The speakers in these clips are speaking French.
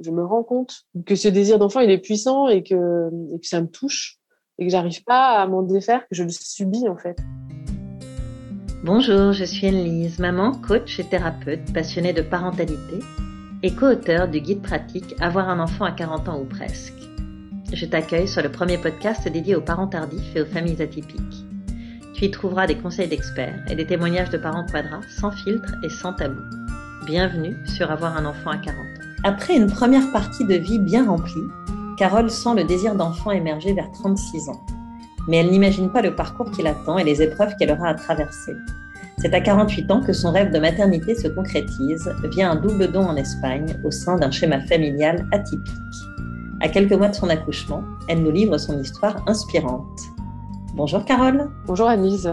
Je me rends compte que ce désir d'enfant, il est puissant et que, ça me touche et que j'arrive pas à m'en défaire, que je le subis en fait. Bonjour, je suis Anne-Lise, maman, coach et thérapeute passionnée de parentalité et co-auteur du guide pratique Avoir un enfant à 40 ans ou presque. Je t'accueille sur le premier podcast dédié aux parents tardifs et aux familles atypiques. Tu y trouveras des conseils d'experts et des témoignages de parents quadras sans filtre et sans tabou. Bienvenue sur Avoir un enfant à 40 ans. Après une première partie de vie bien remplie, Carole sent le désir d'enfant émerger vers 36 ans. Mais elle n'imagine pas le parcours qui l'attend et les épreuves qu'elle aura à traverser. C'est à 48 ans que son rêve de maternité se concrétise via un double don en Espagne au sein d'un schéma familial atypique. À quelques mois de son accouchement, elle nous livre son histoire inspirante. Bonjour Carole. Bonjour Anise.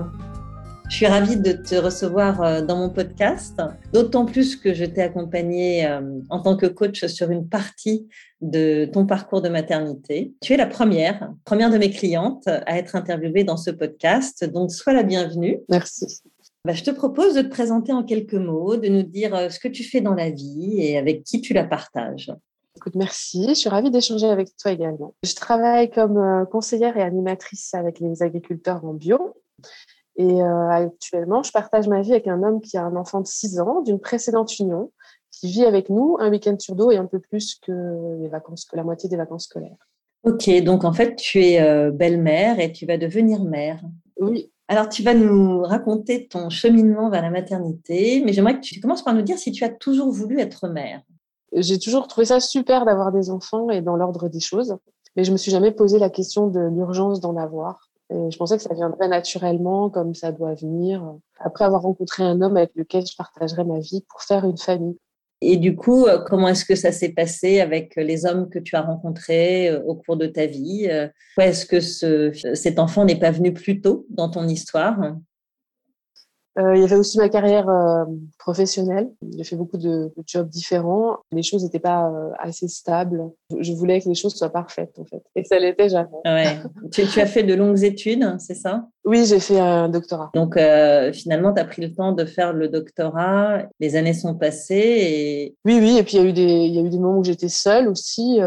Je suis ravie de te recevoir euh, dans mon podcast, d'autant plus que je t'ai accompagnée euh, en tant que coach sur une partie de ton parcours de maternité. Tu es la première, première de mes clientes à être interviewée dans ce podcast, donc sois la bienvenue. Merci. Bah, je te propose de te présenter en quelques mots, de nous dire euh, ce que tu fais dans la vie et avec qui tu la partages. Écoute, merci. Je suis ravie d'échanger avec toi également. Je travaille comme conseillère et animatrice avec les agriculteurs en bio. Et euh, actuellement, je partage ma vie avec un homme qui a un enfant de 6 ans d'une précédente union, qui vit avec nous un week-end sur deux et un peu plus que, les vacances, que la moitié des vacances scolaires. Ok, donc en fait, tu es euh, belle-mère et tu vas devenir mère. Oui. Alors, tu vas nous raconter ton cheminement vers la maternité, mais j'aimerais que tu commences par nous dire si tu as toujours voulu être mère. J'ai toujours trouvé ça super d'avoir des enfants et dans l'ordre des choses, mais je me suis jamais posé la question de l'urgence d'en avoir. Et je pensais que ça viendrait naturellement, comme ça doit venir, après avoir rencontré un homme avec lequel je partagerais ma vie pour faire une famille. Et du coup, euh, comment est-ce que ça s'est passé avec les hommes que tu as rencontrés euh, au cours de ta vie? Pourquoi est-ce que ce, cet enfant n'est pas venu plus tôt dans ton histoire? euh, il y avait aussi ma carrière euh, professionnelle. J'ai fait beaucoup de, de, jobs différents. Les choses n'étaient pas euh, assez stables. Je voulais que les choses soient parfaites, en fait. Et ça l'était jamais. Ouais. tu, tu, as fait de longues études, c'est ça? Oui, j'ai fait un doctorat. Donc, euh, finalement, tu as pris le temps de faire le doctorat. Les années sont passées et... Oui, oui. Et puis, il y a eu des, il y a eu des moments où j'étais seule aussi.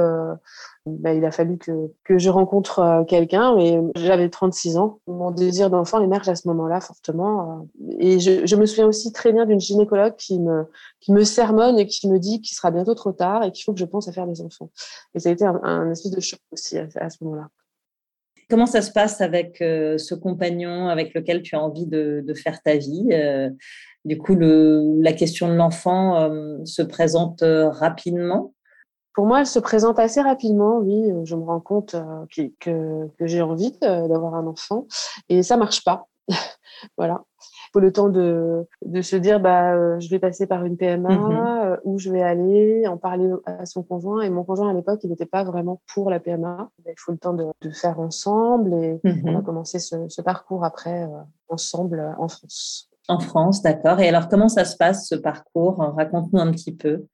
Bah, il a fallu que, que je rencontre euh, quelqu'un, mais j'avais 36 ans. Mon désir d'enfant émerge à ce moment-là fortement. Euh, et je, me souviens aussi très bien d'une gynécologue qui me, qui me sermonne et qui me dit qu'il sera bientôt trop tard et qu'il faut que je pense à faire des enfants. Et ça a été un, espèce de choc aussi à, ce moment-là. Comment ça se passe avec euh, ce compagnon avec lequel tu as envie de, de faire ta vie Du coup, la question de l'enfant se présente rapidement? Pour moi, elle se présente assez rapidement, oui. Je me rends compte euh, que, que, que j'ai envie d'avoir un enfant et ça marche pas. voilà. Il faut le temps de, de se dire, bah, euh, je vais passer par une PMA, mmh. où je vais aller, en parler à son conjoint. Et mon conjoint, à l'époque, il n'était pas vraiment pour la PMA. Il faut le temps de, de faire ensemble et on a commencé ce, ce parcours après euh, ensemble en France. En France, d'accord. Et alors, comment ça se passe, ce parcours? Raconte-nous un petit peu.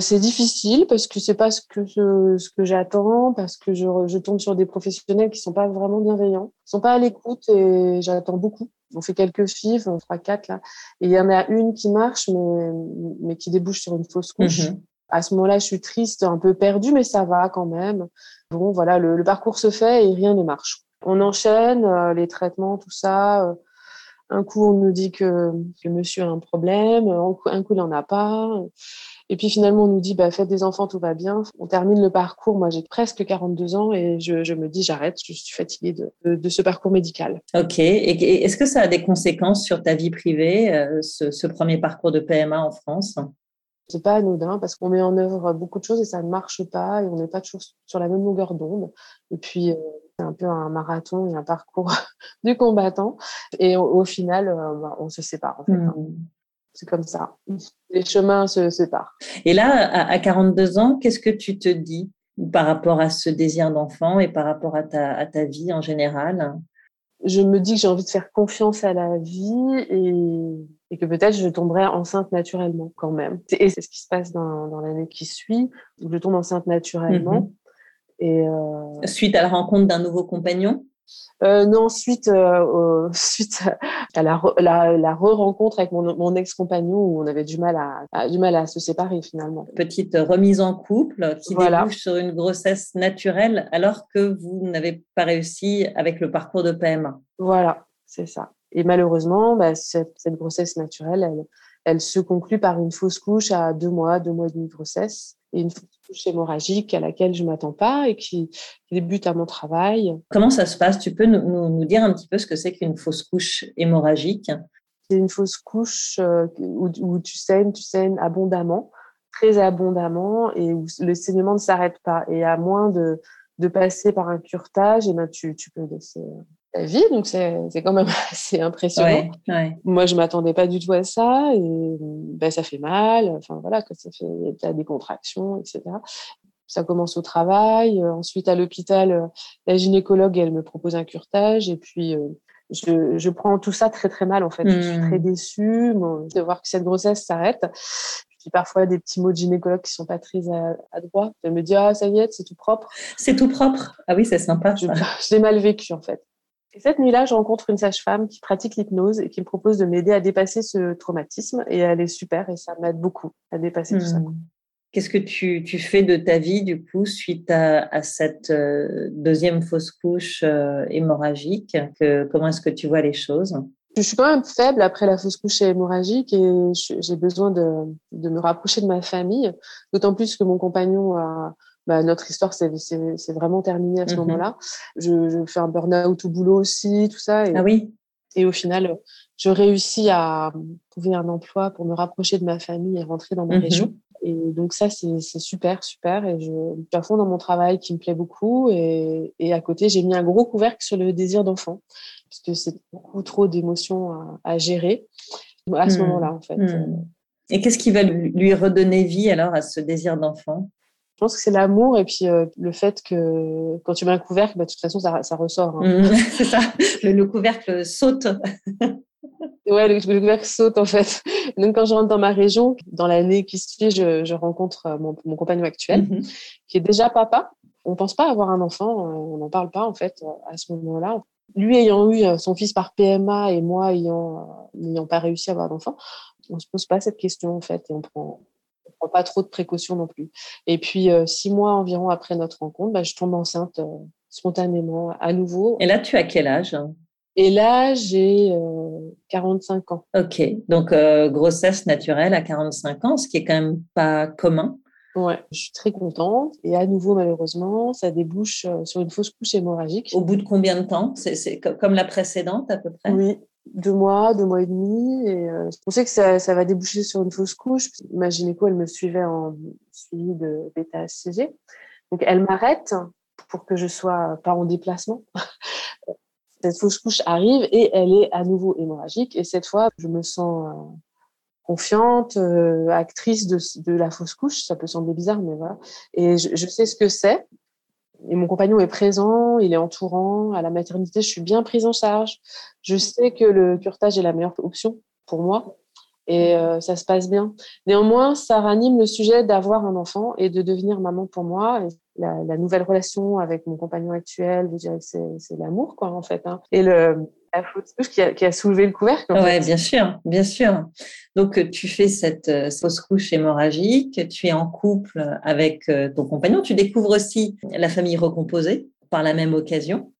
C'est difficile parce que c'est pas ce que je, ce que j'attends, parce que je, je tombe sur des professionnels qui sont pas vraiment bienveillants, ils sont pas à l'écoute et j'attends beaucoup. On fait quelques chiffres, on fera quatre là, et il y en a une qui marche mais mais qui débouche sur une fausse couche. Mmh. À ce moment-là, je suis triste, un peu perdue, mais ça va quand même. Bon, voilà, le, le parcours se fait et rien ne marche. On enchaîne euh, les traitements, tout ça. Euh, un coup, on nous dit que, que monsieur a un problème, un coup, un coup il n'en a pas. Et puis finalement, on nous dit, bah, faites des enfants, tout va bien. On termine le parcours. Moi, j'ai presque 42 ans et je, je me dis, j'arrête, je suis fatiguée de, de, de, ce parcours médical. Ok. Et est-ce que ça a des conséquences sur ta vie privée, euh, ce, ce, premier parcours de PMA en France? C'est pas anodin parce qu'on met en œuvre beaucoup de choses et ça ne marche pas et on n'est pas toujours sur la même longueur d'onde. Et puis, euh, c'est un peu un marathon et un parcours du combattant. Et au, final, euh, bah, on se sépare. En fait, mmh. C'est comme ça. Les chemins se séparent. Et là, à 42 ans, qu'est-ce que tu te dis par rapport à ce désir d'enfant et par rapport à ta, à ta vie en général? Je me dis que j'ai envie de faire confiance à la vie et, et que peut-être je tomberai enceinte naturellement quand même. Et c'est ce qui se passe dans, dans l'année qui suit, où je tombe enceinte naturellement. Mmh. Et euh... Suite à la rencontre d'un nouveau compagnon? Euh, non, suite, euh, suite à la, la, la re-rencontre avec mon, mon ex-compagnon où on avait du mal à, du mal à se séparer finalement. Petite remise en couple qui débouche sur une grossesse naturelle alors que vous n'avez pas réussi avec le parcours de PMA. Voilà, c'est ça. Et malheureusement, bah, cette, cette, grossesse naturelle, elle, elle se conclut par une fausse couche à deux mois, deux mois et demi de grossesse et une fausse couche hémorragique à laquelle je m'attends pas et qui, débute à mon travail. Comment ça se passe? Tu peux nous, nous, dire un petit peu ce que c'est qu'une fausse couche hémorragique? C'est une fausse couche euh, où, où, tu saignes, tu saignes abondamment, très abondamment, et où le saignement ne s'arrête pas. Et à moins de, de passer par un curtage, et eh ben tu, tu peux laisser ta vie. Donc, c'est quand même assez impressionnant. Moi, je m'attendais pas du tout à ça. Et ben, ça fait mal. Enfin, voilà, que ça fait des contractions, etc. Ça commence au travail. Euh, ensuite, à l'hôpital, euh, la gynécologue, elle me propose un curtage. Et puis, euh, je, je, prends tout ça très, très mal, en fait. Je suis très mmh. déçue de voir que cette grossesse s'arrête. Parfois des petits mots de gynécologue qui sont pas très droit. Elle me dit ah ça y est, c'est tout propre. C'est tout propre. Ah oui, c'est sympa. Je, je l'ai mal vécu en fait. Et cette nuit-là, je rencontre une sage-femme qui pratique l'hypnose et qui me propose de m'aider à dépasser ce traumatisme. Et elle est super et ça m'aide beaucoup à dépasser tout ça. Hmm. Qu'est-ce que tu, tu, fais de ta vie, du coup, suite à, à cette euh, deuxième fausse couche euh, hémorragique? Que, Comment est-ce que tu vois les choses? Je suis quand même faible après la fausse couche hémorragique et j'ai besoin de, de, me rapprocher de ma famille, d'autant plus que mon compagnon a, bah, notre histoire c'est vraiment terminé à ce mmh moment-là. Je, je, fais un burn-out au boulot aussi, tout ça. Et, ah oui. Et au final, je réussis à trouver un emploi pour me rapprocher de ma famille et rentrer dans ma mmh région. Et donc ça, c'est super, super. Et je suis à fond dans mon travail qui me plaît beaucoup. Et, et à côté, j'ai mis un gros couvercle sur le désir d'enfant, puisque c'est beaucoup trop d'émotions à, à, gérer à ce mmh. moment-là, en fait. Et qu'est-ce qui va lui redonner vie alors à ce désir d'enfant? Je pense que c'est l'amour et puis euh, le fait que quand tu mets un couvercle, bah, de toute façon, ça, ça ressort. Hein. Mmh, c'est ça, le, couvercle saute. ouais, le, couvercle saute en fait. Donc quand je rentre dans ma région, dans l'année qui suit, je, je rencontre euh, mon, mon, compagnon actuel, mmh qui est déjà papa. On pense pas avoir un enfant, euh, on n'en parle pas en fait à ce moment-là. Lui ayant eu son fils par PMA et moi ayant n'ayant pas réussi à avoir d'enfant, on se pose pas cette question en fait et on prend prends pas trop de précautions non plus. Et puis, euh, six mois environ après notre rencontre, bah, je tombe enceinte euh, spontanément à nouveau. Et là, tu as quel âge Et là, j'ai 45 euh, ans. Ok, donc grossesse naturelle à 45 ans, ce qui est quand même pas commun. Ouais, je suis très contente. Et à nouveau, malheureusement, ça débouche sur une fausse couche hémorragique. Au bout de combien de temps? C'est comme la précédente à peu près? Oui, deux mois, deux mois et demi. Et euh, on sait que ça, ça, va déboucher sur une fausse couche. Ma gynéco, elle me suivait en suivi de bêta-HCG. Donc, elle m'arrête pour que je sois pas en déplacement. cette fausse couche arrive et elle est à nouveau hémorragique. Et cette fois, je me sens euh, confiante, euh, actrice de, la fausse couche. Ça peut sembler bizarre, mais voilà. Et je, je sais ce que c'est et mon compagnon est présent, il est entourant. À la maternité, je suis bien prise en charge. Je sais que le curtage est la meilleure option pour moi et euh, ça se passe bien. Néanmoins, ça ranime le sujet d'avoir un enfant et de devenir maman pour moi. La, nouvelle relation avec mon compagnon actuel, je dirais que c'est l'amour, quoi, en fait. Hein. Et le, la fausse couche qui a, qui a soulevé le couvercle. Oui, bien sûr, bien sûr. Donc, tu fais cette euh, fausse couche hémorragique, tu es en couple avec euh, ton compagnon, tu découvres aussi la famille recomposée par la même occasion.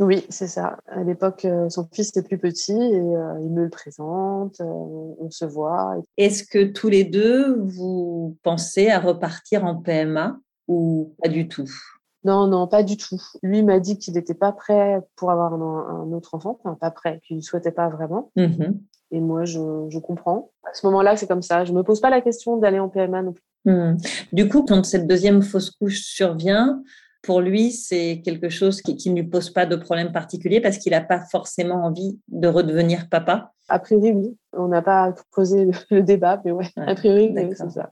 Oui, c'est ça. À l'époque, euh, son fils était plus petit et il me le présente, on se voit. Est-ce que tous les deux, vous pensez à repartir en PMA ou pas du tout? Non, non, pas du tout. Lui m'a dit qu'il n'était pas prêt pour avoir un, autre enfant, enfin pas prêt, qu'il ne souhaitait pas vraiment. Mmh Et moi, je, comprends. À ce moment-là, c'est comme ça. Je me pose pas la question d'aller en PMA non plus. Mmh. Du coup, quand cette deuxième fausse couche survient, pour lui, c'est quelque chose qui, ne lui pose pas de problème particulier parce qu'il n'a pas forcément envie de redevenir papa? A priori, oui. On n'a pas posé le, débat, mais ouais, a priori, c'est ça.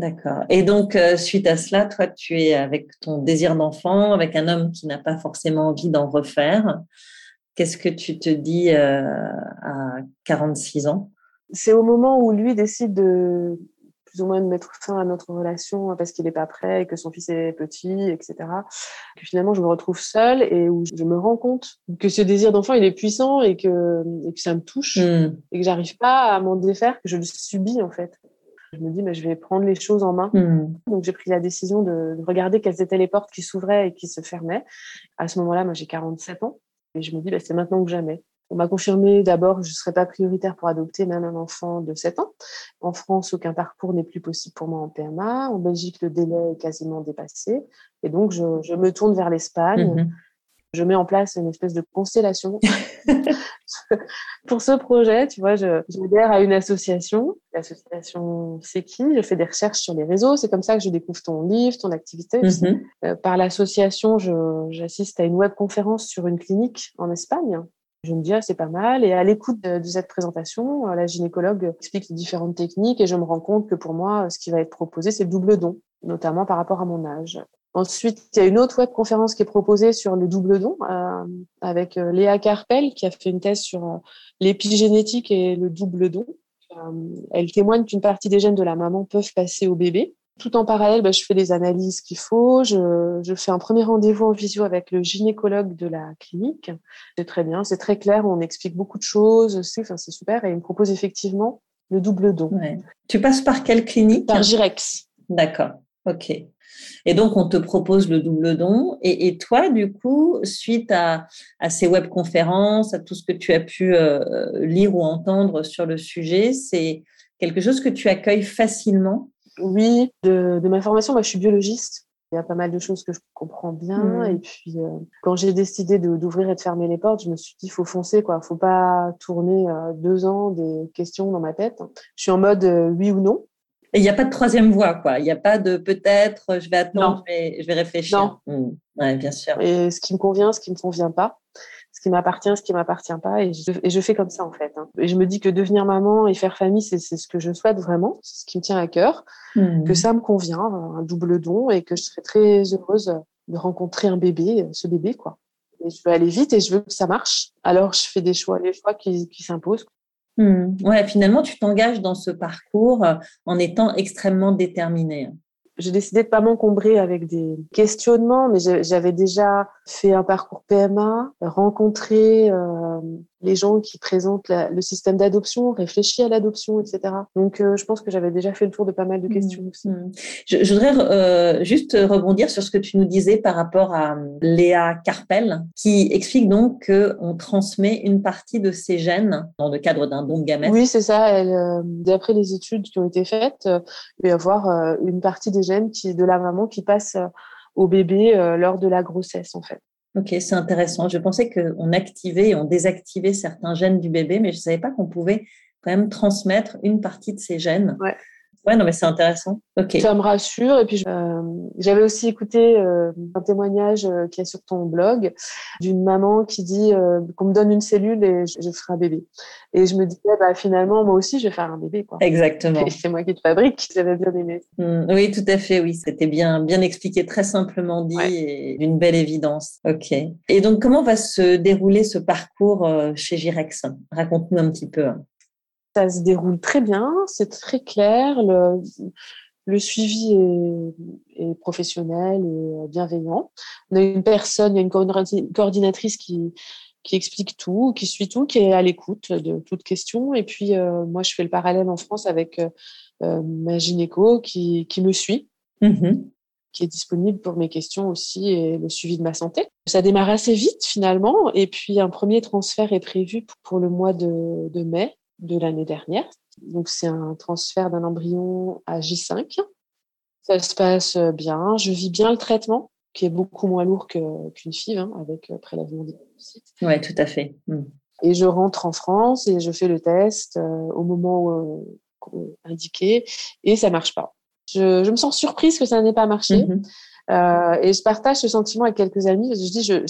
D'accord. Et donc, euh, suite à cela, toi, tu es avec ton désir d'enfant, avec un homme qui n'a pas forcément envie d'en refaire. Qu'est-ce que tu te dis euh, à 46 ans? C'est au moment où lui décide de plus ou moins de mettre fin à notre relation parce qu'il n'est pas prêt et que son fils est petit, etc. Que finalement, je me retrouve seule et où je me rends compte que ce désir d'enfant, il est puissant et que, et que ça me touche Hmm. et que j'arrive pas à m'en défaire, que je le subis en fait. Je me dis, je vais prendre les choses en main. Hmm. Donc j'ai pris la décision de, de regarder quelles étaient les portes qui s'ouvraient et qui se fermaient. À ce moment-là, moi j'ai 47 ans et je me dis, bah, c'est maintenant ou jamais. On m'a confirmé d'abord que je ne serais pas prioritaire pour adopter même un enfant de 7 ans. En France, aucun parcours n'est plus possible pour moi en PMA. En Belgique, le délai est quasiment dépassé. Et donc, je, je me tourne vers l'Espagne. Mhm. Je mets en place une espèce de constellation. pour ce projet, tu vois, je, j'adhère à une association, l'association Seki. Je fais des recherches sur les réseaux. C'est comme ça que je découvre ton livre, ton activité. Mhm. Euh, par l'association, j'assiste à une webconférence sur une clinique en Espagne. Je me dis, ah, c'est pas mal. Et à l'écoute de, de cette présentation, euh, la gynécologue explique les différentes techniques et je me rends compte que pour moi, ce qui va être proposé, c'est le double don, notamment par rapport à mon âge. Ensuite, il y a une autre webconférence qui est proposée sur le double don euh, avec euh, Léa Carpel qui a fait une thèse sur euh, l'épigénétique et le double don. Euh, elle témoigne qu'une partie des gènes de la maman peuvent passer au bébé. Tout en parallèle, bah, je fais les analyses qu'il faut. Je, je fais un premier rendez-vous en visio avec le gynécologue de la clinique. C'est très bien, c'est très clair. On explique beaucoup de choses. C'est enfin, c'est super. Et il me propose effectivement le double don Ouais. Tu passes par quelle clinique? Par Girex. D'accord, ok. Et donc, on te propose le double don. Et, et toi, du coup, suite à, à ces webconférences, à tout ce que tu as pu euh, lire ou entendre sur le sujet, c'est quelque chose que tu accueilles facilement? Oui, de, de ma formation, moi, je suis biologiste. Il y a pas mal de choses que je comprends bien. Mhm. Et puis, euh, quand j'ai décidé d'ouvrir et de fermer les portes, je me suis dit, il faut foncer, quoi. faut pas tourner euh, deux ans des questions dans ma tête. Je suis en mode euh, oui ou non. Et il n'y a pas de troisième voie, quoi. Il n'y a pas de peut-être, je vais attendre, je vais, je vais réfléchir. Ouais, bien sûr. Et ce qui me convient, ce qui me convient pas. Ce qui m'appartient, ce qui m'appartient pas. Et je, et je fais comme ça, en fait. hein. Et je me dis que devenir maman et faire famille, c'est ce que je souhaite vraiment. C'est ce qui me tient à cœur. Hmm. que ça me convient, un double don, et que je serais très heureuse de rencontrer un bébé, ce bébé, quoi. Et je veux aller vite et je veux que ça marche. Alors, je fais des choix, les choix qui, qui s'imposent. Hmm. Ouais, finalement, tu t'engages dans ce parcours euh, en étant extrêmement déterminé. J'ai décidé de pas m'encombrer avec des questionnements, mais j'avais déjà fait un parcours PMA, rencontré euh, les gens qui présentent la- le système d'adoption, réfléchi à l'adoption, etc. Donc, euh, je pense que j'avais déjà fait le tour de pas mal de questions aussi. Hmm. Je, je voudrais euh, juste rebondir sur ce que tu nous disais par rapport à euh, Léa Carpel, qui explique donc qu'on transmet une partie de ses gènes dans le cadre d'un don de gamètes. Oui, c'est ça. Elle, euh, d'après les études qui ont été faites, il va y avoir une partie des gènes qui, de la maman qui passe au bébé lors de la grossesse, en fait. Ok, c'est intéressant. Je pensais qu'on activait et on désactivait certains gènes du bébé, mais je ne savais pas qu'on pouvait quand même transmettre une partie de ces gènes. Ouais, non, mais c'est intéressant. Ça me rassure. Et puis, euh, j'avais aussi écouté euh, un témoignage euh, qui est sur ton blog d'une maman qui dit qu'on me donne une cellule et je, je ferai un bébé. Et je me disais, bah, finalement, moi aussi, je vais faire un bébé. Quoi. Exactement. Et c'est moi qui te fabrique. J'avais bien aimé. Hmm, oui, tout à fait. Oui, c'était bien, bien expliqué, très simplement dit Ouais. et d'une belle évidence. Ok. Et donc, comment va se dérouler ce parcours chez Girex? Raconte-nous un petit peu. Ça se déroule très bien, c'est très clair. Le, le suivi est, est professionnel et bienveillant. On a une personne, il y a une coordina- coordinatrice qui, qui explique tout, qui suit tout, qui est à l'écoute de toute question. Et puis, euh, moi, je fais le parallèle en France avec euh, ma gynéco qui, qui me suit Mhm. qui est disponible pour mes questions aussi et le suivi de ma santé. Ça démarre assez vite finalement et puis un premier transfert est prévu pour le mois de, de mai de l'année dernière. Donc c'est un transfert d'un embryon à J5. Ça se passe bien, je vis bien le traitement qui est beaucoup moins lourd qu'une FIV hein, avec euh, prélèvement d'hépatocytes. Ouais, tout à fait. Hmm. Et je rentre en France et je fais le test euh, au moment euh, indiqué et ça marche pas. Je, je me sens surprise que ça n'ait pas marché. Mhm. Euh, et je partage ce sentiment avec quelques amis. Je dis, je,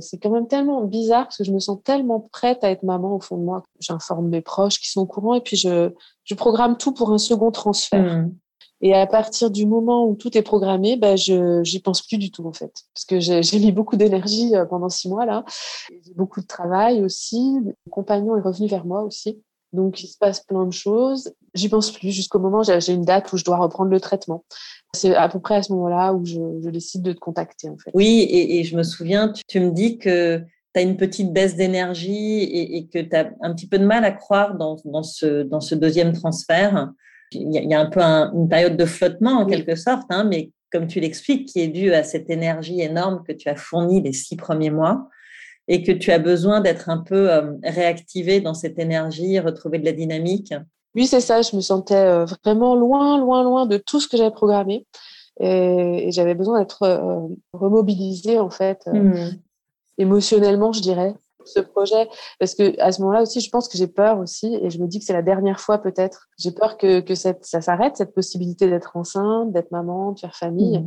c'est, quand même tellement bizarre parce que je me sens tellement prête à être maman au fond de moi. J'informe mes proches qui sont au courant et puis je, je programme tout pour un second transfert. Hmm. Et à partir du moment où tout est programmé, bah, je j'y pense plus du tout en fait, parce que j'ai, mis beaucoup d'énergie euh, pendant six mois là, j'ai beaucoup de travail aussi. Mon compagnon est revenu vers moi aussi. Donc, il se passe plein de choses. J'y pense plus jusqu'au moment où j'ai une date où je dois reprendre le traitement. C'est à peu près à ce moment-là où je, décide de te contacter, en fait. Oui, et, je me souviens, tu, me dis que tu as une petite baisse d'énergie et, que tu as un petit peu de mal à croire dans, ce, dans ce deuxième transfert. Il y a, un peu une période de flottement, en quelque sorte, hein, mais comme tu l'expliques, qui est due à cette énergie énorme que tu as fournie les six premiers mois et que tu as besoin d'être un peu euh, réactivé dans cette énergie, retrouver de la dynamique. Oui, c'est ça. Je me sentais euh, vraiment loin, loin, loin de tout ce que j'avais programmé. Et, j'avais besoin d'être euh, remobilisée, en fait, mmh. émotionnellement, je dirais, ce projet. Parce que à ce moment-là aussi, je pense que j'ai peur aussi. Et je me dis que c'est la dernière fois, peut-être. J'ai peur que, que cette, ça s'arrête, cette possibilité d'être enceinte, d'être maman, de faire famille. Mmh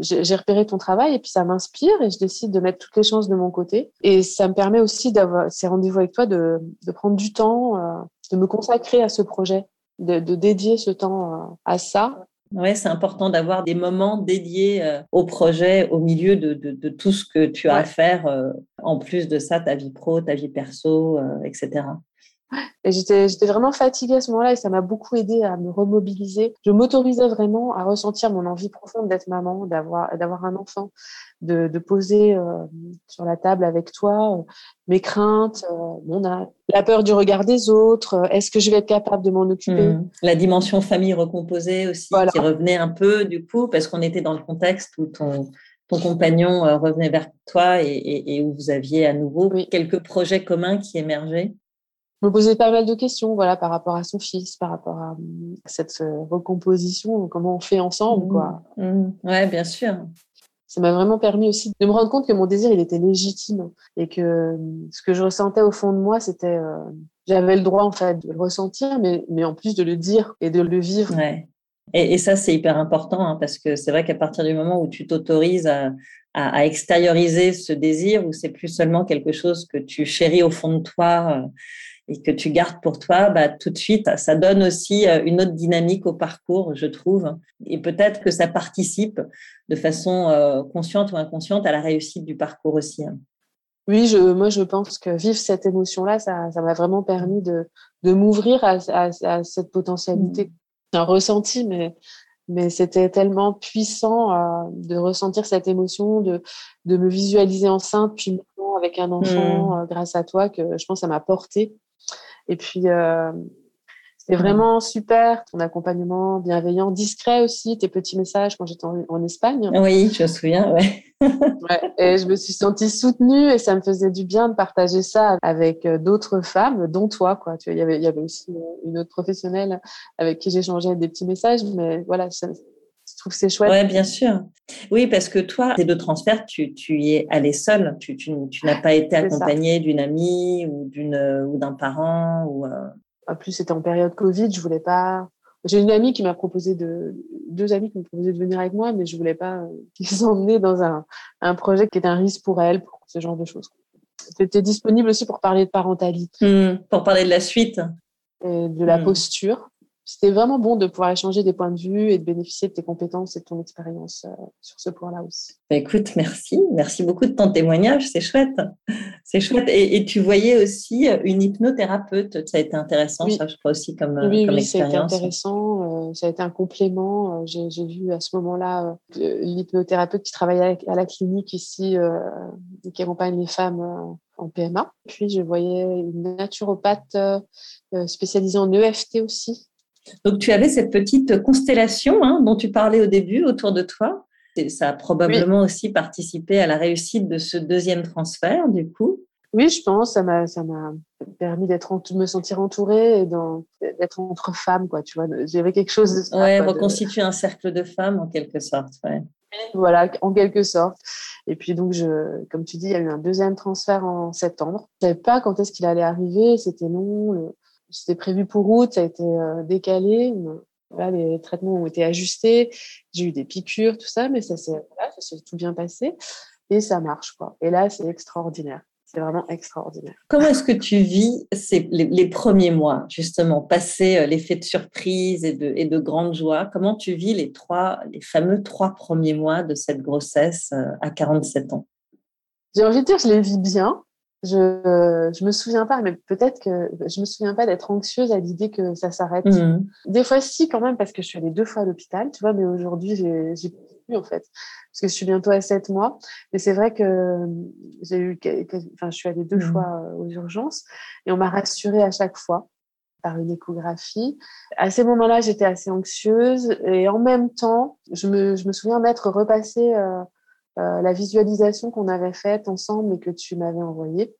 j'ai repéré ton travail et puis ça m'inspire et je décide de mettre toutes les chances de mon côté. Et ça me permet aussi d'avoir ces rendez-vous avec toi, de, de prendre du temps, euh, de me consacrer à ce projet, de, de dédier ce temps euh, à ça. Oui, c'est important d'avoir des moments dédiés euh, au projet au milieu de, de, de, tout ce que tu as à faire, en plus de ça, ta vie pro, ta vie perso, etc. Et j'étais, j'étais vraiment fatiguée à ce moment-là et ça m'a beaucoup aidé à me remobiliser. Je m'autorisais vraiment à ressentir mon envie profonde d'être maman, d'avoir, d'avoir un enfant, de, de poser euh, sur la table avec toi euh, mes craintes, euh, mon la peur du regard des autres. est-ce que je vais être capable de m'en occuper? Mmh. La dimension famille recomposée aussi qui revenait un peu du coup parce qu'on était dans le contexte où ton ton compagnon revenait vers toi et, et, où vous aviez à nouveau quelques projets communs qui émergeaient me posais pas mal de questions voilà, par rapport à son fils, par rapport à euh, cette euh, recomposition, comment on fait ensemble. Quoi. Mmh. Mmh. Ouais, bien sûr. Ça m'a vraiment permis aussi de me rendre compte que mon désir, il était légitime et que euh, ce que je ressentais au fond de moi, c'était. J'avais le droit, en fait, de le ressentir, mais, mais en plus de le dire et de le vivre. Ouais. Et, et ça, c'est hyper important hein, parce que c'est vrai qu'à partir du moment où tu t'autorises à, à, à, extérioriser ce désir, où c'est plus seulement quelque chose que tu chéris au fond de toi, et que tu gardes pour toi, bah, tout de suite, ça donne aussi euh, une autre dynamique au parcours, je trouve. Et peut-être que ça participe de façon euh, consciente ou inconsciente à la réussite du parcours aussi. Hein. Oui, je, moi, je pense que vivre cette émotion-là, ça, ça m'a vraiment permis de, de m'ouvrir à, à, cette potentialité. Mmh. Un ressenti, mais, mais c'était tellement puissant euh, de ressentir cette émotion, de, de me visualiser enceinte, puis maintenant avec un enfant, mmh. grâce à toi, que je pense que ça m'a porté et puis, euh, c'était vraiment super, ton accompagnement bienveillant, discret aussi, tes petits messages quand j'étais en, Espagne. Oui, je me souviens, ouais. ouais. Et je me suis sentie soutenue et ça me faisait du bien de partager ça avec euh, d'autres femmes, dont toi, quoi. Tu vois, il y avait, il y avait aussi une autre professionnelle avec qui j'échangeais des petits messages, mais voilà, ça, trouve que c'est chouette. Oui, bien sûr. Oui, parce que toi, tes deux transferts, tu, tu y es allée seule. Tu, tu, n'as pas été accompagnée d'une amie ou, d'une, ou d'un parent. Ou, euh... En plus, c'était en période Covid. Je voulais pas. J'ai une amie qui m'a proposé de. Deux amis qui m'ont proposé de venir avec moi, mais je voulais pas euh, qu'ils emmenaient dans un, un projet qui est un risque pour elles, pour ce genre de choses. Tu étais disponible aussi pour parler de parentalité. Mmh, pour parler de la suite. Et de la mmh. posture c'était vraiment bon de pouvoir échanger des points de vue et de bénéficier de tes compétences et de ton expérience euh, sur ce point-là aussi. Bah, écoute, merci. Merci beaucoup de ton témoignage. C'est chouette. C'est chouette. Et, tu voyais aussi euh, une hypnothérapeute. Ça a été intéressant, ça, je crois aussi, comme, oui, comme oui, ça a été intéressant. Euh, ça a été un complément. J'ai vu à ce moment-là l'hypnothérapeute qui travaille à la clinique ici et qui accompagne les femmes en PMA. Puis je voyais une naturopathe spécialisée en EFT aussi, donc, tu avais cette petite constellation hein, dont tu parlais au début autour de toi. Et ça a probablement aussi participé à la réussite de ce deuxième transfert, du coup. Oui, je pense. Ça m'a, ça m'a permis d'être, de me sentir entourée et d'être entre femmes, quoi. Tu vois, j'avais quelque chose de Ouais, reconstituer un cercle de femmes en quelque sorte. Ouais. Voilà, en quelque sorte. Et puis donc, je, comme tu dis, il y a eu un deuxième transfert en septembre. Je savais pas quand est-ce qu'il allait arriver. C'était long. Le, c'était prévu pour août, ça a été euh, décalé. Voilà, les traitements ont été ajustés. J'ai eu des piqûres, tout ça, mais ça s'est tout bien passé et ça marche. Quoi. Et là, c'est extraordinaire. C'est vraiment extraordinaire. Comment est-ce que tu vis ces, les, premiers mois, justement, passé euh, l'effet de surprise et de, et de grande joie? Comment tu vis les, trois, les fameux trois premiers mois de cette grossesse euh, à 47 ans? J'ai envie de dire, je les vis bien Je je me souviens pas, mais peut-être que je me souviens pas d'être anxieuse à l'idée que ça s'arrête. Mmh. Des fois, si quand même, parce que je suis allée deux fois à l'hôpital, tu vois. Mais aujourd'hui, j'ai plus en fait, parce que je suis bientôt à sept mois. Mais c'est vrai que j'ai eu, enfin, je suis allée deux Mmh. fois aux urgences et on m'a rassurée à chaque fois par une échographie. À ces moments-là, j'étais assez anxieuse et en même temps, je me, je me souviens m'être repassé euh, euh, la visualisation qu'on avait faite ensemble et que tu m'avais envoyée.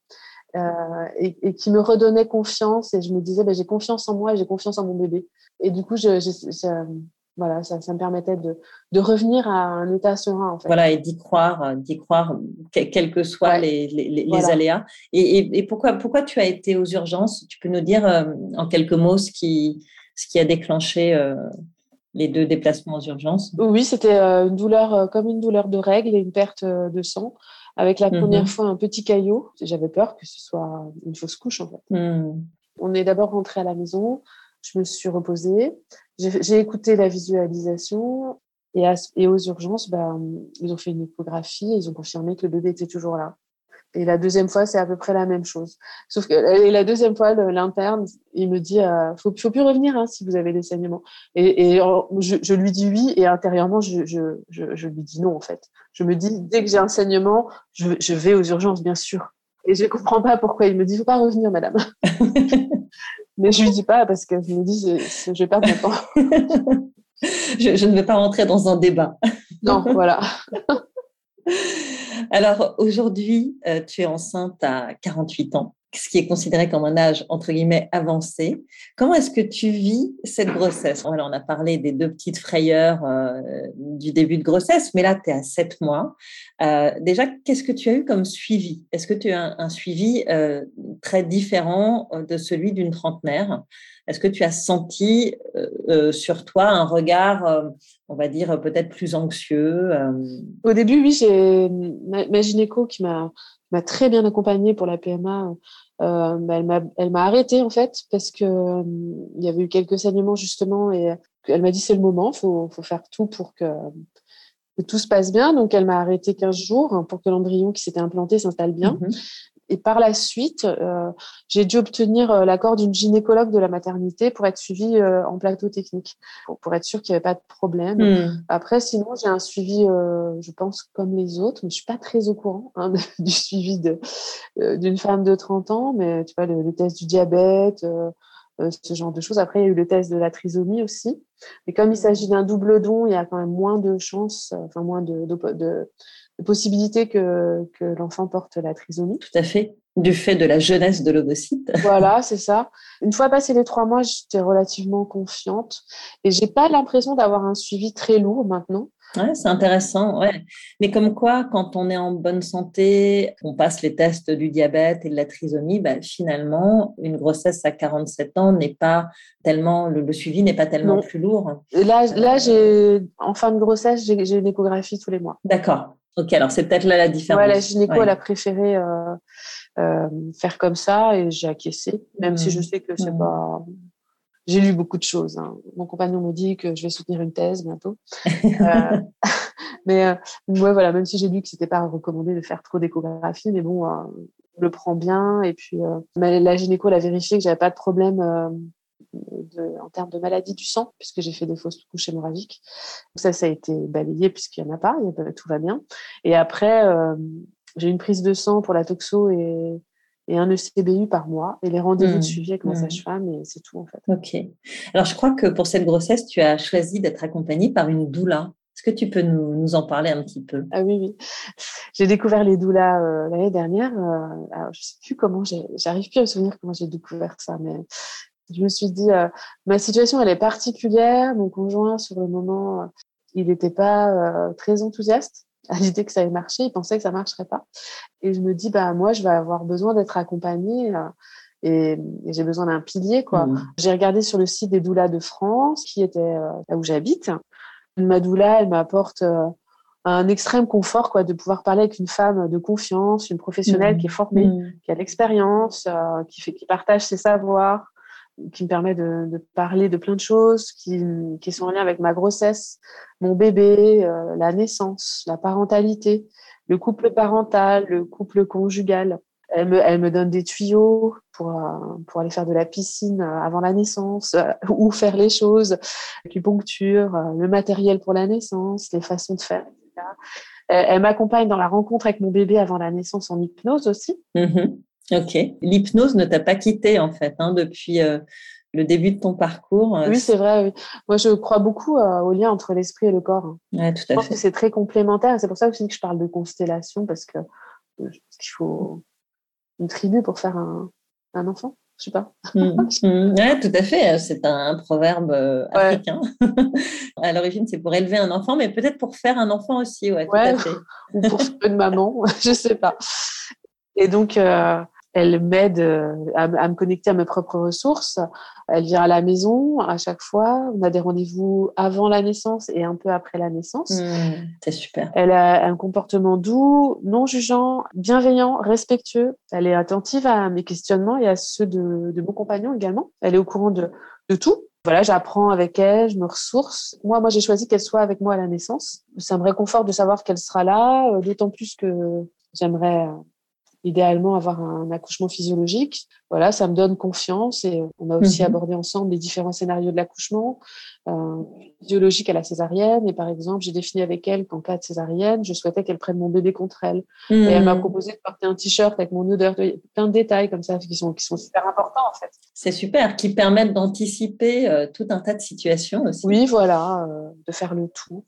Euh, et, et, qui me redonnait confiance et je me disais ben, j'ai confiance en moi et j'ai confiance en mon bébé et du coup je, je, je voilà ça, ça me permettait de, de revenir à un état serein en fait. voilà et d'y croire d'y croire quels que soient ouais. les, les, voilà. les, aléas et, et, et, pourquoi pourquoi tu as été aux urgences? Tu peux nous dire euh, en quelques mots ce qui ce qui a déclenché euh, les deux déplacements aux urgences Oui, c'était euh, une douleur comme une douleur de règle et une perte de sang avec la première mmh. fois un petit caillot. J'avais peur que ce soit une fausse couche en fait. Mmh. On est d'abord rentré à la maison, je me suis reposée, j'ai écouté la visualisation et, à, et aux urgences, bah, ils ont fait une échographie et ils ont confirmé que le bébé était toujours là. Et la deuxième fois, c'est à peu près la même chose. Sauf que et la deuxième fois, l'interne, il me dit, euh, faut, faut plus revenir hein, si vous avez des saignements. Et, et je, je, lui dis oui, et intérieurement, je, je, je, lui dis non en fait. Je me dis, dès que j'ai un saignement, je, vais aux urgences, bien sûr. Et je comprends pas pourquoi il me dit, faut pas revenir, madame. Mais je lui dis pas parce que je me dis, je, vais perdre mon temps. je, je ne vais pas rentrer dans un débat. Non, voilà. Alors aujourd'hui, euh, tu es enceinte à 48 ans, ce qui est considéré comme un âge entre guillemets avancé. Comment est-ce que tu vis cette grossesse? Voilà, On a parlé des deux petites frayeurs euh, du début de grossesse, mais là, tu es à 7 mois. Euh, déjà, qu'est-ce que tu as eu comme suivi? Est-ce que tu as un, un suivi euh, très différent de celui d'une trentenaire? Est-ce que tu as senti sur toi un regard, on va dire, peut-être plus anxieux? Au début, oui, j'ai ma, ma gynéco qui m'a m'a très bien accompagnée pour la PMA. Euh, bah, elle m'a arrêtée en fait parce que euh, il y avait eu quelques saignements justement et elle m'a dit c'est le moment, faut faut faire tout pour que, tout se passe bien. Donc elle m'a arrêté 15 jours pour que l'embryon qui s'était implanté s'installe bien. Mmh et par la suite, euh, j'ai dû obtenir euh, l'accord d'une gynécologue de la maternité pour être suivie euh, en plateau technique, pour, pour être sûre qu'il n'y avait pas de problème. Mmh. Après, sinon, j'ai un suivi, je pense, comme les autres, mais je suis pas très au courant hein, du suivi d'une femme de 30 ans, mais tu vois, le, le test du diabète, euh, ce genre de choses. Après, il y a eu le test de la trisomie aussi. Mais comme il s'agit d'un double don, il y a quand même moins de chances, enfin moins de, de, de de possibilité que, que l'enfant porte la trisomie. Tout à fait, du fait de la jeunesse de l'ovocyte. Voilà, c'est ça. Une fois passé les trois mois, j'étais relativement confiante et j'ai pas l'impression d'avoir un suivi très lourd maintenant. Ouais, c'est intéressant, ouais. Mais comme quoi, quand on est en bonne santé, on passe les tests du diabète et de la trisomie, bah, finalement, une grossesse à 47 ans n'est pas tellement, le, le suivi n'est pas tellement non. plus lourd. Là, là, j'ai, en fin de grossesse, j'ai, j'ai une échographie tous les mois. D'accord. Ok, alors c'est peut-être là la différence. Ouais, la gynéco, ouais. elle a préféré euh, euh, faire comme ça et j'ai acquiescé, même mmh. si je sais que c'est mmh. pas. J'ai lu beaucoup de choses. Hein. Mon compagnon me dit que je vais soutenir une thèse bientôt. euh, mais euh, ouais, voilà, même si j'ai lu que c'était pas recommandé de faire trop d'échographie, mais bon, euh, on le prend bien. Et puis, euh, la gynéco elle a vérifié que j'avais pas de problème de, en termes de maladie du sang, puisque j'ai fait des fausses couches hémorragiques. Ça, ça a été balayé puisqu'il n'y en a pas, tout va bien. Et après, euh, j'ai une prise de sang pour la toxo et, et un ECBU par mois et les rendez-vous mmh. de suivi avec ma mmh. sage-femme et c'est tout en fait. Ok. Alors je crois que pour cette grossesse, tu as choisi d'être accompagnée par une doula. Est-ce que tu peux nous, nous, en parler un petit peu? Ah oui, oui. J'ai découvert les doulas euh, l'année dernière. Euh, alors, je sais plus comment j'ai, j'arrive plus à me souvenir comment j'ai découvert ça, mais je me suis dit, euh, ma situation, elle est particulière. Mon conjoint, sur le moment, euh, il n'était pas euh, très enthousiaste à l'idée que ça allait marcher. Il pensait que ça marcherait pas. Et je me dis, bah moi, je vais avoir besoin d'être accompagnée. Et, et j'ai besoin d'un pilier, quoi. Mmh. J'ai regardé sur le site des doulas de France, qui était là où j'habite. Ma doula, elle m'apporte un extrême confort quoi de pouvoir parler avec une femme de confiance, une professionnelle mmh. qui est formée, mmh. qui a l'expérience, euh, qui fait qui partage ses savoirs, qui me permet de, parler de plein de choses qui, qui sont en lien avec ma grossesse, mon bébé, euh, la naissance, la parentalité, le couple parental, le couple conjugal. Elle me, donne des tuyaux pour, euh, pour aller faire de la piscine avant la naissance, ou faire les choses, l'acupuncture, le matériel pour la naissance, les façons de faire, etc. Elle, m'accompagne dans la rencontre avec mon bébé avant la naissance en hypnose aussi. Mm-hmm. Ok. L'hypnose ne t'a pas quitté en fait hein, depuis le début de ton parcours. Oui, c'est vrai. Moi, je crois beaucoup au lien entre l'esprit et le corps. Hein. Ouais, tout à je pense que c'est très complémentaire. C'est pour ça aussi que je parle de constellation parce que je pense qu'il faut une tribu pour faire un, un enfant. Je sais pas. Mmh, mmh. Ouais, tout à fait. C'est un proverbe euh, africain. à l'origine, c'est pour élever un enfant, mais peut-être pour faire un enfant aussi. Ouais, tout à fait. Ou pour faire une maman. je sais pas. Et donc, euh, elle m'aide euh, à, me connecter à mes propres ressources. Elle vient à la maison à chaque fois. On a des rendez-vous avant la naissance et un peu après la naissance. Mmh, c'est super. Elle a un comportement doux, non jugeant, bienveillant, respectueux. Elle est attentive à mes questionnements et à ceux de, de mon compagnon également. Elle est au courant de, de tout. Voilà, j'apprends avec elle, je me ressource. Moi, moi, j'ai choisi qu'elle soit avec moi à la naissance. Ça me réconforte de savoir qu'elle sera là, euh, d'autant plus que j'aimerais euh, idéalement avoir un accouchement physiologique. Voilà, ça me donne confiance et on a aussi mhm. abordé ensemble les différents scénarios de l'accouchement. Euh, physiologique à la césarienne et par exemple, j'ai défini avec elle qu'en cas de césarienne, je souhaitais qu'elle prenne mon bébé contre elle. Et elle m'a mhm. proposé de porter un t-shirt avec mon odeur, plein de détails comme ça qui sont, qui sont super importants en fait. C'est super, qui permettent d'anticiper euh, tout un tas de situations aussi. Oui, voilà, euh, de faire le tour.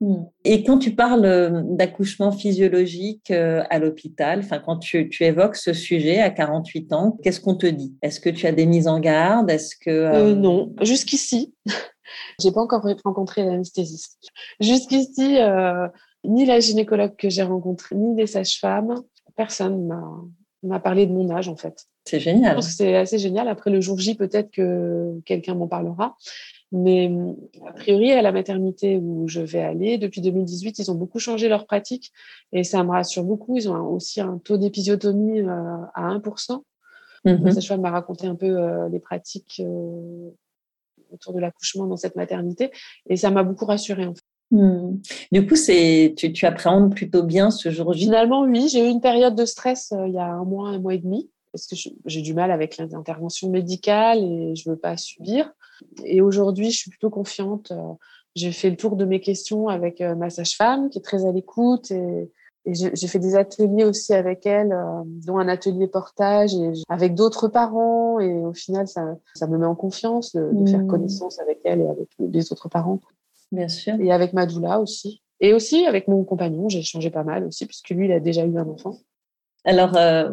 Hmm. Et quand tu parles euh, d'accouchement physiologique euh, à l'hôpital, enfin quand tu, évoques ce sujet à 48 ans, qu'est-ce qu'on te dit? Est-ce que tu as des mises en garde? Est-ce que euh, non Jusqu'ici, j'ai pas encore rencontré l'anesthésiste. Jusqu'ici, ni la gynécologue que j'ai rencontrée, ni les sages-femmes, personne m'a parlé de mon âge en fait. C'est génial. Je pense que c'est assez génial. Après le jour J, peut-être que quelqu'un m'en parlera. Mais a priori, à la maternité où je vais aller, depuis 2018, ils ont beaucoup changé leur pratique et ça me rassure beaucoup. Ils ont aussi un taux d'épisiotomie euh, à 1%. Mmh. Sage-femme m'a raconté un peu euh, les pratiques euh, autour de l'accouchement dans cette maternité et ça m'a beaucoup rassurée en fait. Mmh. Du coup, c'est tu, tu, appréhendes plutôt bien ce jour J? Finalement, oui. J'ai eu une période de stress il y a un mois, un mois et demi parce que j'ai du mal avec l'intervention médicale et je veux pas subir. Et aujourd'hui, je suis plutôt confiante. Euh, j'ai fait le tour de mes questions avec euh, ma sage-femme qui est très à l'écoute et, j'ai fait des ateliers aussi avec elle, euh, dont un atelier portage et avec d'autres parents. Et au final, ça, ça me met en confiance de, faire mmh. connaissance avec elle et avec les autres parents. Bien sûr. Et avec ma doula aussi. Et aussi avec mon compagnon, j'ai changé pas mal aussi, puisque lui, il a déjà eu un enfant. Alors, euh,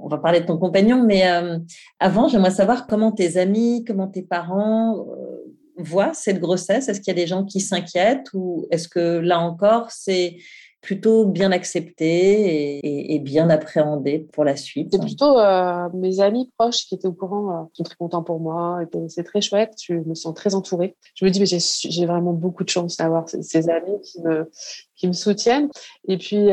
on va parler de ton compagnon, mais euh, avant, j'aimerais savoir comment tes amis, comment tes parents euh, voient cette grossesse. Est-ce qu'il y a des gens qui s'inquiètent ou est-ce que là encore, c'est plutôt bien accepté et, bien appréhendé pour la suite? C'est plutôt mes amis proches qui étaient au courant, qui sont très contents pour moi. C'est très chouette, je me sens très entourée. Je me dis, j'ai vraiment beaucoup de chance d'avoir ces, amis qui me, qui me soutiennent. Et puis,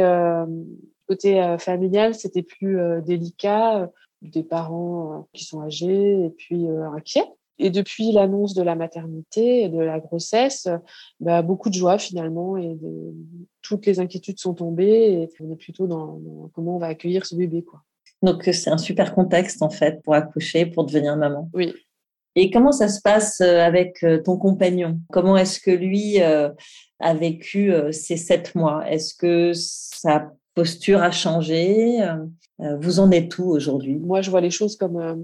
Côté euh, familial, c'était plus euh, délicat, euh, des parents qui sont âgés et puis inquiets. Et depuis l'annonce de la maternité et de la grossesse, bah, beaucoup de joie finalement et toutes les inquiétudes sont tombées et on est plutôt dans, comment on va accueillir ce bébé. Quoi. Donc c'est un super contexte en fait pour accoucher, pour devenir maman. Oui. Et comment ça se passe avec ton compagnon? Comment est-ce que lui a vécu ces sept mois? Est-ce que ça posture a changé euh, Vous en êtes où aujourd'hui? Moi, je vois les choses comme euh,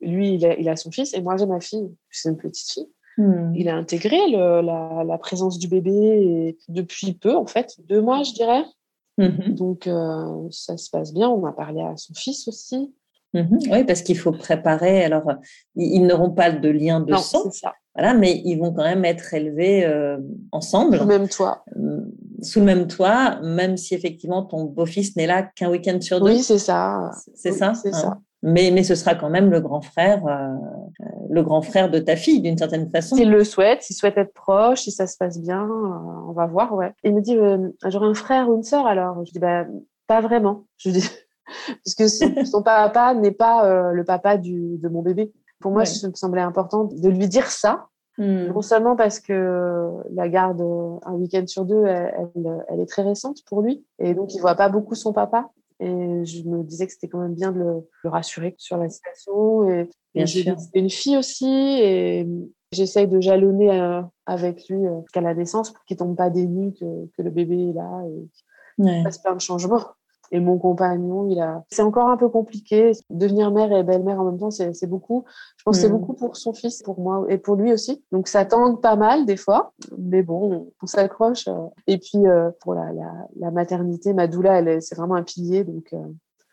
lui, il a, son fils et moi, j'ai ma fille. C'est une petite fille. Hmm. Il a intégré la, présence du bébé depuis peu, en fait, deux mois, je dirais. Mhm. Donc, euh, ça se passe bien. On a parlé à son fils aussi. Mhm. Oui, parce qu'il faut préparer. Alors, ils, n'auront pas de lien de non, sang. Ça. Voilà, mais ils vont quand même être élevés ensemble. Même toi sous le même toit, même si effectivement ton beau-fils n'est là qu'un week-end sur deux. Oui, c'est ça. C'est ça. C'est ça. Hein. Mais, mais ce sera quand même le grand frère, euh, le grand frère de ta fille, d'une certaine façon. S'il le souhaite, s'il souhaite être proche, si ça se passe bien, euh, on va voir, ouais. Il me dit, euh, j'aurai un frère ou une sœur alors? Je dis, bah, pas vraiment. Je dis, parce que son, papa n'est pas le papa du, de mon bébé. Pour moi, ça me semblait important de lui dire ça, Hmm. Non seulement parce que la garde un week-end sur deux, elle, elle, est très récente pour lui. Et donc, il voit pas beaucoup son papa. Et je me disais que c'était quand même bien de le, rassurer sur la situation. Et, et j'ai une fille aussi. Et j'essaye de jalonner euh, avec lui euh, jusqu'à la naissance pour qu'il tombe pas des nues que, que, le bébé est là et qu'il fasse plein de changements. Et mon compagnon, il a. C'est encore un peu compliqué. Devenir mère et belle-mère en même temps, c'est beaucoup. Je pense que c'est mm. beaucoup pour son fils, pour moi et pour lui aussi. Donc ça tangue pas mal des fois, mais bon, on s'accroche. Euh. Et puis pour la, la, la, maternité, ma doula, c'est vraiment un pilier. Donc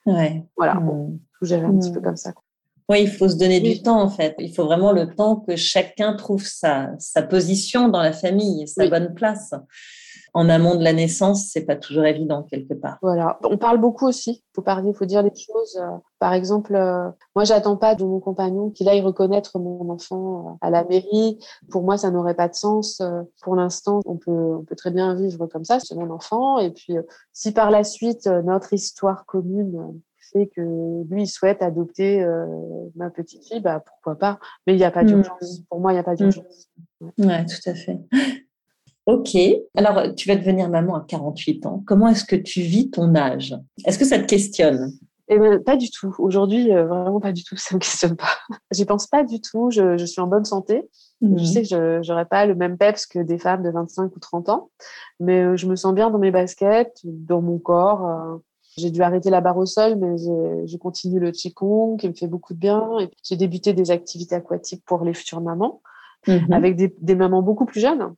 ouais. voilà, mm. bon, tout gérer un petit peu mm. comme ça. Oui, il faut se donner du temps en fait. Il faut vraiment le temps que chacun trouve sa, sa position dans la famille, sa bonne place. En amont de la naissance, c'est pas toujours évident quelque part. Voilà. On parle beaucoup aussi. Il faut parler, il faut dire les choses. Euh, par exemple, euh, moi, j'attends pas de mon compagnon qu'il aille reconnaître mon enfant euh, à la mairie. Pour moi, ça n'aurait pas de sens. Pour l'instant, on peut, on peut très bien vivre comme ça. C'est mon enfant. Et puis, si par la suite notre histoire commune fait que lui, il souhaite adopter euh, ma petite fille, bah, pourquoi pas. Mais il n'y a pas d'urgence. Pour moi, il n'y a pas d'urgence. Oui, ouais, tout à fait. Ok. Alors, tu vas devenir maman à 48 ans. Comment est-ce que tu vis ton âge? Est-ce que ça te questionne? Eh ben, pas du tout. Aujourd'hui, euh, vraiment pas du tout. Ça me questionne pas. J'y pense pas du tout. Je, suis en bonne santé. Je mhm. sais que je n'aurai pas le même peps que des femmes de 25 ou 30 ans, mais euh, je me sens bien dans mes baskets, dans mon corps. J'ai dû arrêter la barre au sol, mais je continue le qigong qui me fait beaucoup de bien. Et j'ai débuté des activités aquatiques pour les futures mamans, mhm. avec des, mamans beaucoup plus jeunes.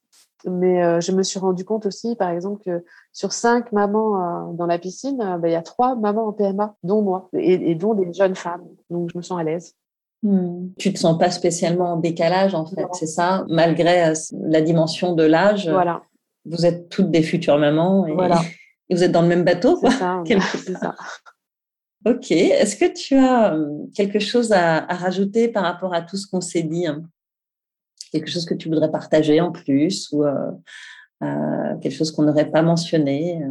Mais euh, je me suis rendu compte aussi, par exemple, que sur cinq mamans euh, dans la piscine, euh, bah, il y a trois mamans en PMA, dont moi, et, dont des jeunes femmes. Donc, je me sens à l'aise. Hmm. Tu te sens pas spécialement en décalage, en fait, c'est ça, malgré la dimension de l'âge. Voilà. Vous êtes toutes des futures mamans. Et... Voilà. Et vous êtes dans le même bateau, quoi. Ça, c'est ça. ok. Est-ce que tu as quelque chose à, rajouter par rapport à tout ce qu'on s'est dit hein? Quelque chose que tu voudrais partager en plus ou euh, euh, quelque chose qu'on n'aurait pas mentionné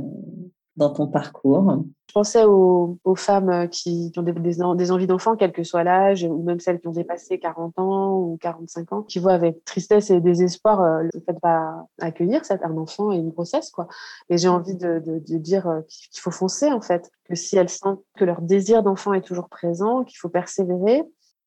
dans ton parcours? Je pensais aux, femmes euh, qui, ont des, envies d'enfants, quel que soit l'âge, ou même celles qui ont dépassé 40 ans ou 45 ans, qui voient avec tristesse et désespoir euh, le fait de pas accueillir un enfant et une grossesse. quoi. Et j'ai envie de, dire euh, qu'il faut foncer, en fait, que si elles sentent que leur désir d'enfant est toujours présent, qu'il faut persévérer,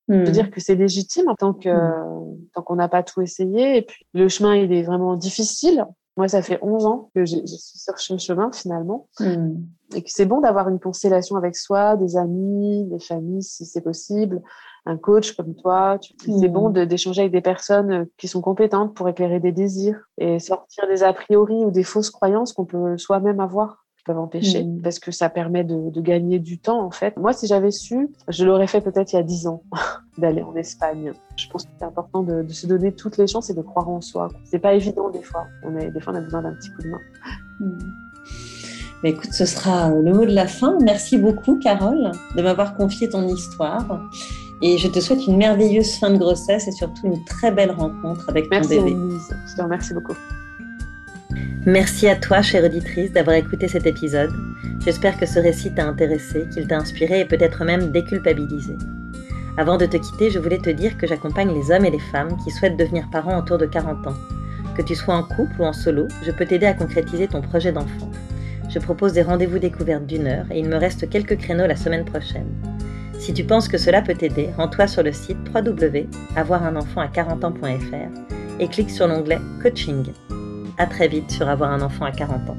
hmm. dire que c'est légitime en tant que hmm. tant qu'on n'a pas tout essayé et puis le chemin il est vraiment difficile moi, ça fait 11 ans que je suis sur ce chemin finalement. Hmm. Et que c'est bon d'avoir une constellation avec soi, des amis, des familles si c'est possible, un coach comme toi. C'est bon d'échanger avec des personnes euh, qui sont compétentes pour éclairer des désirs et sortir des a priori ou des fausses croyances qu'on peut soi-même avoir peuvent empêcher mmh. parce que ça permet de, de, gagner du temps en fait. Moi, si j'avais su, je l'aurais fait peut-être il y a dix ans d'aller en Espagne. Je pense que c'est important de, de, se donner toutes les chances et de croire en soi. C'est pas évident des fois. On est, des fois, on a besoin d'un petit coup de main. Mmh. Mais écoute, ce sera le mot de la fin. Merci beaucoup, Carole, de m'avoir confié ton histoire. Et je te souhaite une merveilleuse fin de grossesse et surtout une très belle rencontre avec ton bébé. Merci, Je te remercie beaucoup. Merci à toi, chère auditrice, d'avoir écouté cet épisode. J'espère que ce récit t'a intéressé, qu'il t'a inspiré et peut-être même déculpabilisé. Avant de te quitter, je voulais te dire que j'accompagne les hommes et les femmes qui souhaitent devenir parents autour de 40 ans. Que tu sois en couple ou en solo, je peux t'aider à concrétiser ton projet d'enfant. Je propose des rendez-vous découvertes d'une heure et il me reste quelques créneaux la semaine prochaine. Si tu penses que cela peut t'aider, rends-toi sur le site www.avoirunenfant à40ans.fr et clique sur l'onglet Coaching. Très vite sur Avoir un enfant à 40 ans.